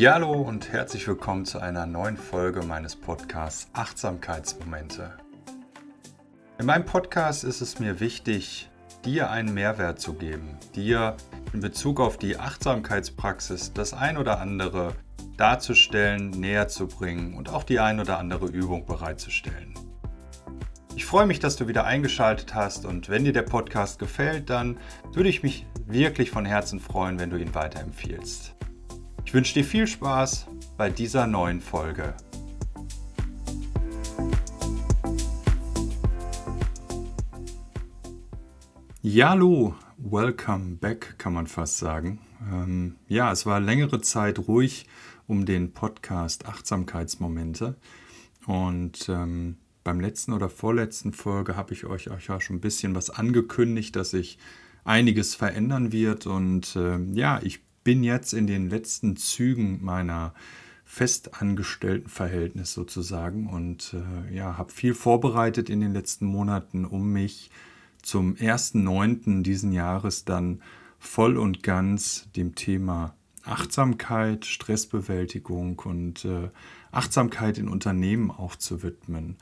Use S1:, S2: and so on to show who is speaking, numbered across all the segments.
S1: Ja, hallo und herzlich willkommen zu einer neuen Folge meines Podcasts Achtsamkeitsmomente. In meinem Podcast ist es mir wichtig, dir einen Mehrwert zu geben, dir in Bezug auf die Achtsamkeitspraxis das ein oder andere darzustellen, näher zu bringen und auch die ein oder andere Übung bereitzustellen. Ich freue mich, dass du wieder eingeschaltet hast und wenn dir der Podcast gefällt, dann würde ich mich wirklich von Herzen freuen, wenn du ihn weiterempfiehlst. Ich wünsche dir viel Spaß bei dieser neuen Folge. Ja, hallo, welcome back, kann man fast sagen. Ähm, ja, es war längere Zeit ruhig um den Podcast Achtsamkeitsmomente. Und ähm, beim letzten oder vorletzten Folge habe ich euch, ja schon ein bisschen was angekündigt, dass sich einiges verändern wird. Und äh, ja, ich bin jetzt in den letzten Zügen meiner festangestellten Verhältnis sozusagen und äh, ja, habe viel vorbereitet in den letzten Monaten, um mich zum 1.9. diesen Jahres dann voll und ganz dem Thema Achtsamkeit, Stressbewältigung und äh, Achtsamkeit in Unternehmen auch zu widmen.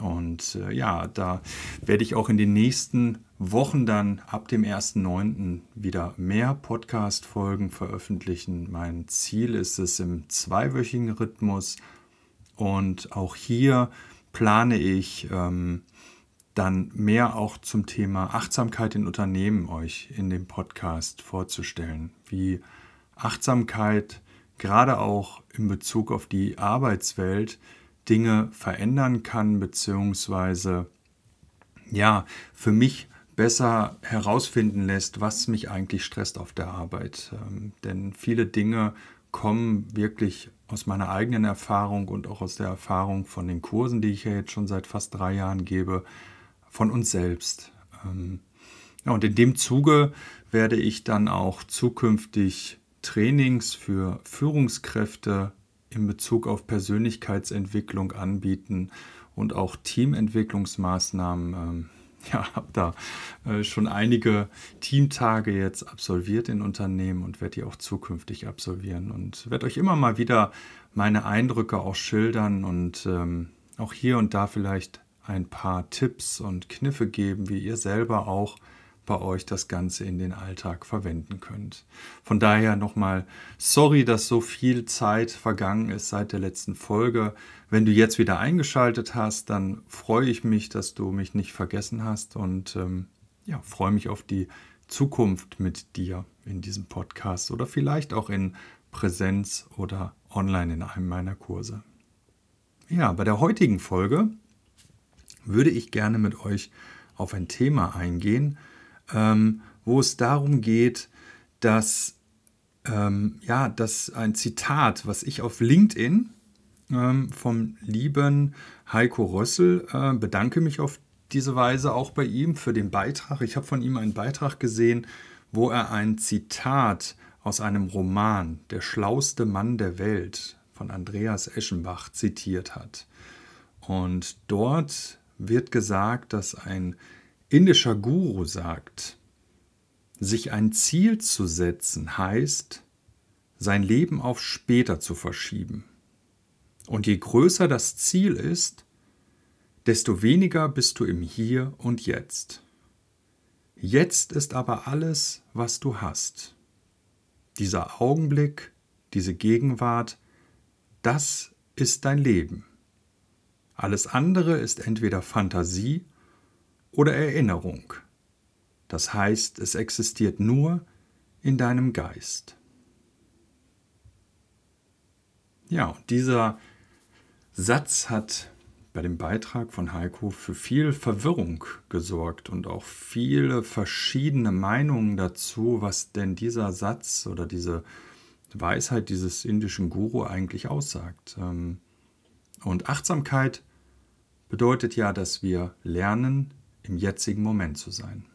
S1: Und äh, ja, da werde ich auch in den nächsten Wochen dann ab dem 1.9. wieder mehr Podcast-Folgen veröffentlichen. Mein Ziel ist es im zweiwöchigen Rhythmus. Und auch hier plane ich ähm, dann mehr auch zum Thema Achtsamkeit in Unternehmen euch in dem Podcast vorzustellen. Wie Achtsamkeit gerade auch in Bezug auf die Arbeitswelt Dinge verändern kann, beziehungsweise ja, für mich besser herausfinden lässt, was mich eigentlich stresst auf der Arbeit. Ähm, denn viele Dinge kommen wirklich aus meiner eigenen Erfahrung und auch aus der Erfahrung von den Kursen, die ich ja jetzt schon seit fast drei Jahren gebe, von uns selbst. Ähm, ja, und in dem Zuge werde ich dann auch zukünftig Trainings für Führungskräfte in Bezug auf Persönlichkeitsentwicklung anbieten und auch Teamentwicklungsmaßnahmen. Ja, habe da äh, schon einige Teamtage jetzt absolviert in Unternehmen und werde die auch zukünftig absolvieren und werde euch immer mal wieder meine Eindrücke auch schildern und ähm, auch hier und da vielleicht ein paar Tipps und Kniffe geben, wie ihr selber auch bei euch das Ganze in den Alltag verwenden könnt. Von daher nochmal sorry, dass so viel Zeit vergangen ist seit der letzten Folge. Wenn du jetzt wieder eingeschaltet hast, dann freue ich mich, dass du mich nicht vergessen hast und ähm, ja, freue mich auf die Zukunft mit dir in diesem Podcast oder vielleicht auch in Präsenz oder online in einem meiner Kurse. Ja, bei der heutigen Folge würde ich gerne mit euch auf ein Thema eingehen, ähm, wo es darum geht, dass, ähm, ja, dass ein Zitat, was ich auf LinkedIn ähm, vom lieben Heiko Rössel, äh, bedanke mich auf diese Weise auch bei ihm für den Beitrag. Ich habe von ihm einen Beitrag gesehen, wo er ein Zitat aus einem Roman, Der schlauste Mann der Welt von Andreas Eschenbach, zitiert hat. Und dort wird gesagt, dass ein indischer Guru sagt, sich ein Ziel zu setzen heißt, sein Leben auf später zu verschieben. Und je größer das Ziel ist, desto weniger bist du im Hier und Jetzt. Jetzt ist aber alles, was du hast. Dieser Augenblick, diese Gegenwart, das ist dein Leben. Alles andere ist entweder Fantasie oder Erinnerung. Das heißt, es existiert nur in deinem Geist. Ja, und dieser Satz hat bei dem Beitrag von Heiko für viel Verwirrung gesorgt und auch viele verschiedene Meinungen dazu, was denn dieser Satz oder diese Weisheit dieses indischen Guru eigentlich aussagt. Ähm, und Achtsamkeit bedeutet ja, dass wir lernen, im jetzigen Moment zu sein.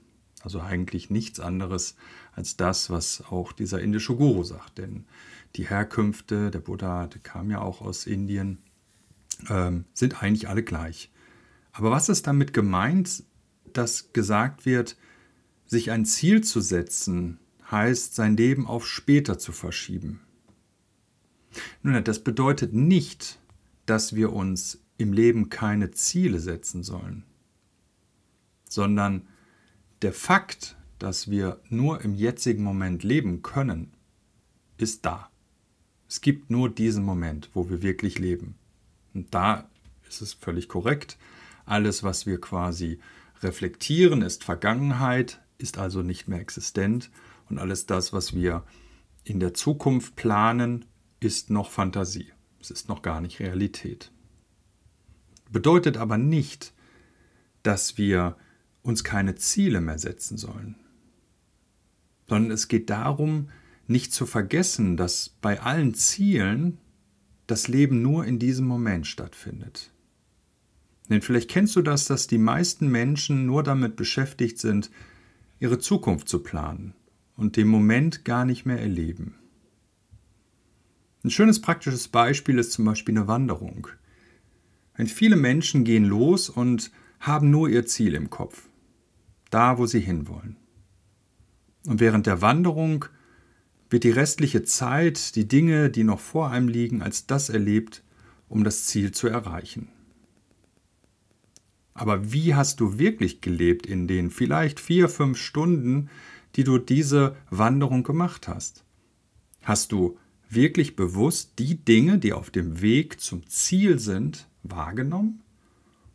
S1: Also eigentlich nichts anderes als das, was auch dieser indische Guru sagt. Denn die Herkünfte, der Buddha, der kam ja auch aus Indien, ähm, sind eigentlich alle gleich. Aber was ist damit gemeint, dass gesagt wird, sich ein Ziel zu setzen, heißt sein Leben auf später zu verschieben? Nun, das bedeutet nicht, dass wir uns im Leben keine Ziele setzen sollen, sondern der Fakt, dass wir nur im jetzigen Moment leben können, ist da. Es gibt nur diesen Moment, wo wir wirklich leben. Und da ist es völlig korrekt. Alles, was wir quasi reflektieren, ist Vergangenheit, ist also nicht mehr existent. Und alles das, was wir in der Zukunft planen, ist noch Fantasie. Es ist noch gar nicht Realität. Bedeutet aber nicht, dass wir uns keine Ziele mehr setzen sollen, sondern es geht darum, nicht zu vergessen, dass bei allen Zielen das Leben nur in diesem Moment stattfindet. Denn vielleicht kennst du das, dass die meisten Menschen nur damit beschäftigt sind, ihre Zukunft zu planen und den Moment gar nicht mehr erleben. Ein schönes praktisches Beispiel ist zum Beispiel eine Wanderung. Wenn viele Menschen gehen los und haben nur ihr Ziel im Kopf, da wo sie hinwollen. Und während der Wanderung wird die restliche Zeit, die Dinge, die noch vor einem liegen, als das erlebt, um das Ziel zu erreichen. Aber wie hast du wirklich gelebt in den vielleicht vier, fünf Stunden, die du diese Wanderung gemacht hast? Hast du wirklich bewusst die Dinge, die auf dem Weg zum Ziel sind, wahrgenommen?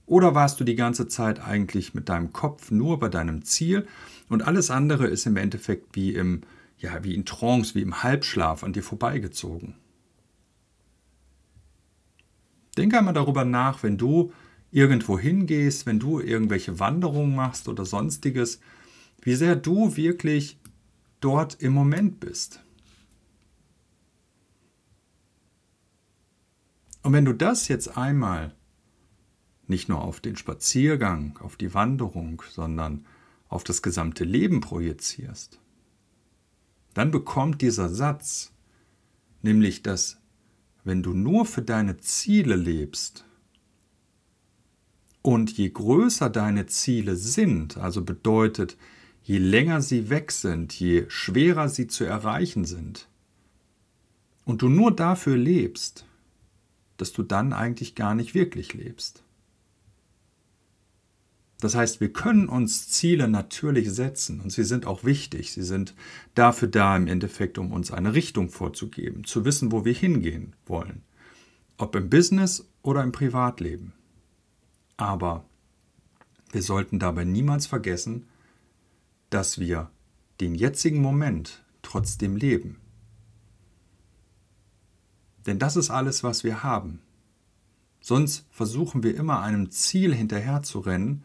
S1: Oder warst du die ganze Zeit eigentlich mit deinem Kopf nur bei deinem Ziel und alles andere ist im Endeffekt wie im ja, wie in Trance, wie im Halbschlaf an dir vorbeigezogen? Denke einmal darüber nach, wenn du irgendwo hingehst, wenn du irgendwelche Wanderungen machst oder sonstiges, wie sehr du wirklich dort im Moment bist. Und wenn du das jetzt einmal nicht nur auf den Spaziergang, auf die Wanderung, sondern auf das gesamte Leben projizierst, dann bekommt dieser Satz, nämlich dass wenn du nur für deine Ziele lebst und je größer deine Ziele sind, also bedeutet, je länger sie weg sind, je schwerer sie zu erreichen sind, und du nur dafür lebst, dass du dann eigentlich gar nicht wirklich lebst. Das heißt, wir können uns Ziele natürlich setzen und sie sind auch wichtig. Sie sind dafür da im Endeffekt, um uns eine Richtung vorzugeben, zu wissen, wo wir hingehen wollen. Ob im Business oder im Privatleben. Aber wir sollten dabei niemals vergessen, dass wir den jetzigen Moment trotzdem leben. Denn das ist alles, was wir haben. Sonst versuchen wir immer einem Ziel hinterherzurennen.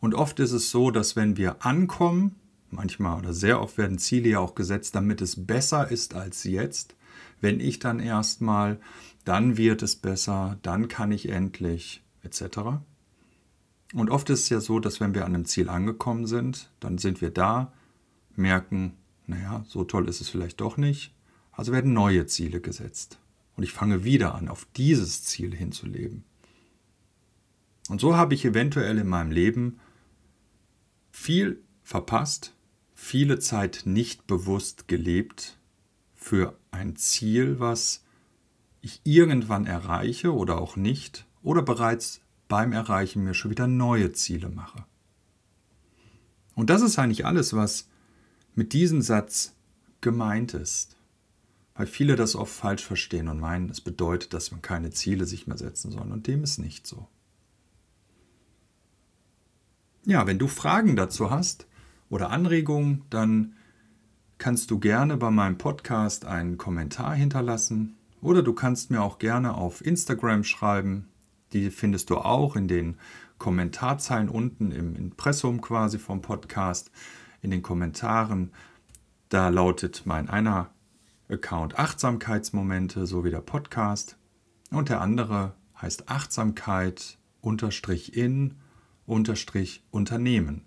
S1: Und oft ist es so, dass wenn wir ankommen, manchmal oder sehr oft werden Ziele ja auch gesetzt, damit es besser ist als jetzt. Wenn ich dann erstmal, dann wird es besser, dann kann ich endlich, etc. Und oft ist es ja so, dass wenn wir an einem Ziel angekommen sind, dann sind wir da, merken, naja, so toll ist es vielleicht doch nicht, also werden neue Ziele gesetzt. Und ich fange wieder an, auf dieses Ziel hinzuleben. Und so habe ich eventuell in meinem Leben viel verpasst, viele Zeit nicht bewusst gelebt für ein Ziel, was ich irgendwann erreiche oder auch nicht, oder bereits beim Erreichen mir schon wieder neue Ziele mache. Und das ist eigentlich alles, was mit diesem Satz gemeint ist weil viele das oft falsch verstehen und meinen, es bedeutet, dass man keine Ziele sich mehr setzen soll. Und dem ist nicht so. Ja, wenn du Fragen dazu hast oder Anregungen, dann kannst du gerne bei meinem Podcast einen Kommentar hinterlassen oder du kannst mir auch gerne auf Instagram schreiben. Die findest du auch in den Kommentarzeilen unten im Impressum quasi vom Podcast, in den Kommentaren. Da lautet mein einer Account Achtsamkeitsmomente, so wie der Podcast. Und der andere heißt Achtsamkeit unterstrich in Unternehmen.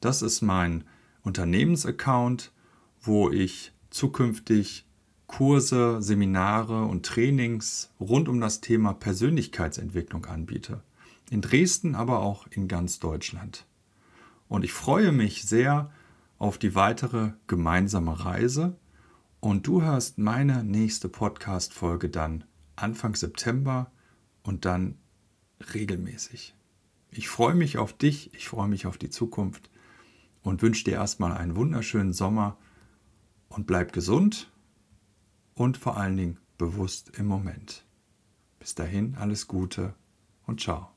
S1: Das ist mein Unternehmensaccount, wo ich zukünftig Kurse, Seminare und Trainings rund um das Thema Persönlichkeitsentwicklung anbiete. In Dresden, aber auch in ganz Deutschland. Und ich freue mich sehr auf die weitere gemeinsame Reise Und du hörst meine nächste Podcast-Folge dann Anfang September und dann regelmäßig. Ich freue mich auf dich, ich freue mich auf die Zukunft und wünsche dir erstmal einen wunderschönen Sommer und bleib gesund und vor allen Dingen bewusst im Moment. Bis dahin alles Gute und ciao.